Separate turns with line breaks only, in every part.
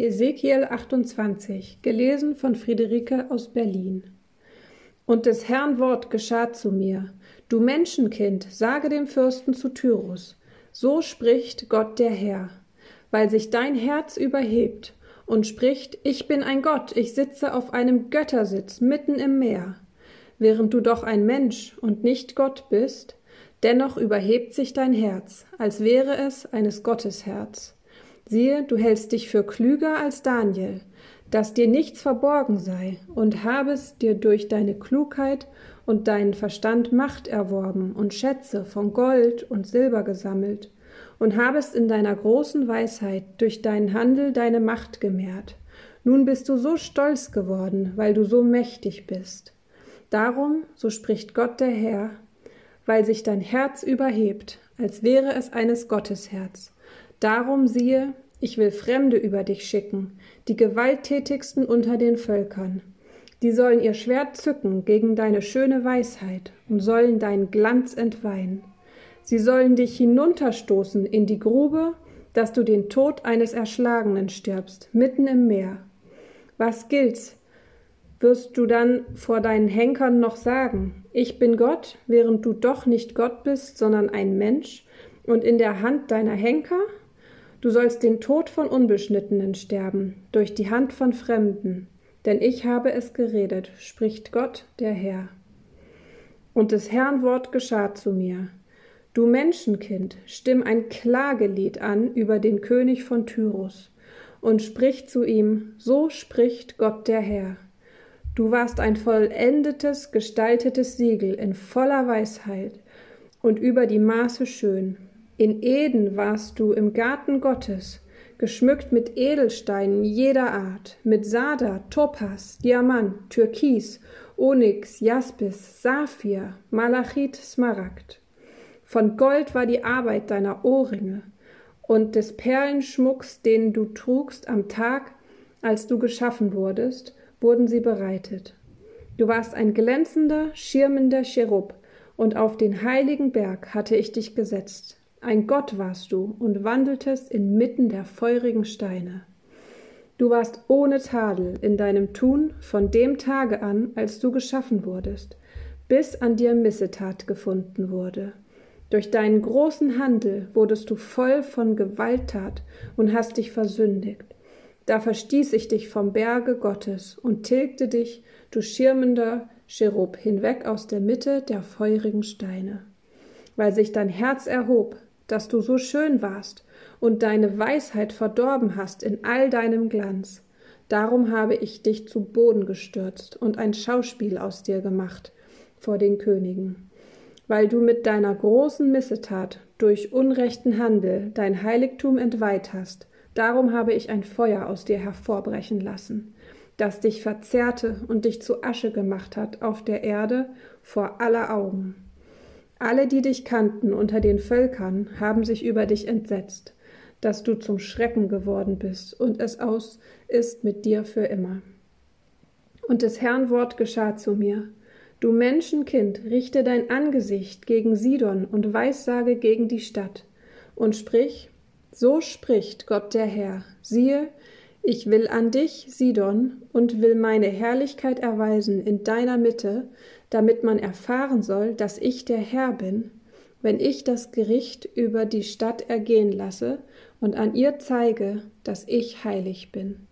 Ezekiel 28, gelesen von Friederike aus Berlin. Und des Herrn Wort geschah zu mir. Du Menschenkind, sage dem Fürsten zu Tyrus, so spricht Gott der Herr, weil sich dein Herz überhebt und spricht, ich bin ein Gott, ich sitze auf einem Göttersitz mitten im Meer, während du doch ein Mensch und nicht Gott bist, dennoch überhebt sich dein Herz, als wäre es eines Gottes Herz. Siehe, du hältst dich für klüger als Daniel, dass dir nichts verborgen sei, und habest dir durch deine Klugheit und deinen Verstand Macht erworben und Schätze von Gold und Silber gesammelt, und habest in deiner großen Weisheit durch deinen Handel deine Macht gemehrt. Nun bist du so stolz geworden, weil du so mächtig bist. Darum, so spricht Gott der Herr, weil sich dein Herz überhebt, als wäre es eines Gottes Herz, Darum siehe, ich will Fremde über dich schicken, die gewalttätigsten unter den Völkern. Die sollen ihr Schwert zücken gegen deine schöne Weisheit und sollen deinen Glanz entweihen. Sie sollen dich hinunterstoßen in die Grube, dass du den Tod eines Erschlagenen stirbst, mitten im Meer. Was gilt's? Wirst du dann vor deinen Henkern noch sagen, ich bin Gott, während du doch nicht Gott bist, sondern ein Mensch, und in der Hand deiner Henker? Du sollst den Tod von Unbeschnittenen sterben, durch die Hand von Fremden, denn ich habe es geredet, spricht Gott, der Herr. Und des Herrn Wort geschah zu mir. Du Menschenkind, stimm ein Klagelied an über den König von Tyrus und sprich zu ihm, so spricht Gott der Herr. Du warst ein vollendetes, gestaltetes Siegel in voller Weisheit und über die Maße schön. In Eden warst du im Garten Gottes, geschmückt mit Edelsteinen jeder Art, mit Sada, Topas, Diamant, Türkis, Onyx, Jaspis, Saphir, Malachit, Smaragd. Von Gold war die Arbeit deiner Ohrringe und des Perlenschmucks, den du trugst am Tag, als du geschaffen wurdest, wurden sie bereitet. Du warst ein glänzender, schirmender Cherub, und auf den heiligen Berg hatte ich dich gesetzt. Ein Gott warst du und wandeltest inmitten der feurigen Steine. Du warst ohne Tadel in deinem Tun von dem Tage an, als du geschaffen wurdest, bis an dir Missetat gefunden wurde. Durch deinen großen Handel wurdest du voll von Gewalttat und hast dich versündigt. Da verstieß ich dich vom Berge Gottes und tilgte dich, du schirmender Cherub, hinweg aus der Mitte der feurigen Steine. Weil sich dein Herz erhob, dass du so schön warst und deine Weisheit verdorben hast in all deinem Glanz. Darum habe ich dich zu Boden gestürzt und ein Schauspiel aus dir gemacht vor den Königen. Weil du mit deiner großen Missetat durch unrechten Handel dein Heiligtum entweiht hast, darum habe ich ein Feuer aus dir hervorbrechen lassen, das dich verzehrte und dich zu Asche gemacht hat auf der Erde vor aller Augen. Alle, die dich kannten unter den Völkern, haben sich über dich entsetzt, dass du zum Schrecken geworden bist und es aus ist mit dir für immer. Und des Herrn Wort geschah zu mir. Du Menschenkind, richte dein Angesicht gegen Sidon und weissage gegen die Stadt und sprich, so spricht Gott der Herr, siehe, ich will an dich, Sidon, und will meine Herrlichkeit erweisen in deiner Mitte, damit man erfahren soll, dass ich der Herr bin, wenn ich das Gericht über die Stadt ergehen lasse und an ihr zeige, dass ich heilig bin.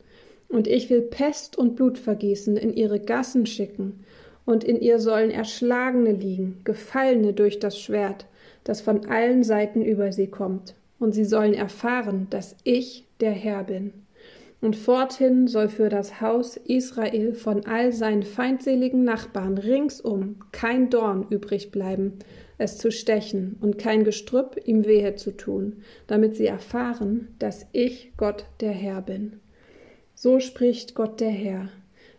Und ich will Pest und Blutvergießen in ihre Gassen schicken, und in ihr sollen Erschlagene liegen, Gefallene durch das Schwert, das von allen Seiten über sie kommt, und sie sollen erfahren, dass ich der Herr bin. Und forthin soll für das Haus Israel von all seinen feindseligen Nachbarn ringsum kein Dorn übrig bleiben, es zu stechen und kein Gestrüpp ihm wehe zu tun, damit sie erfahren, dass ich Gott der Herr bin. So spricht Gott der Herr.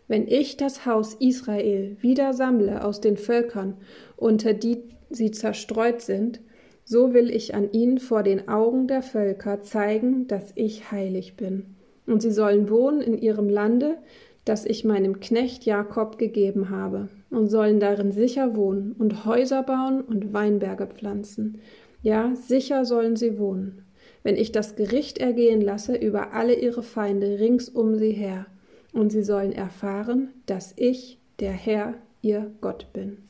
Wenn ich das Haus Israel wieder sammle aus den Völkern, unter die sie zerstreut sind, so will ich an ihnen vor den Augen der Völker zeigen, dass ich heilig bin und sie sollen wohnen in ihrem Lande, das ich meinem Knecht Jakob gegeben habe, und sollen darin sicher wohnen und Häuser bauen und Weinberge pflanzen. Ja, sicher sollen sie wohnen. wenn ich das Gericht ergehen lasse über alle ihre Feinde rings um sie her, und sie sollen erfahren, dass ich, der Herr, ihr Gott bin.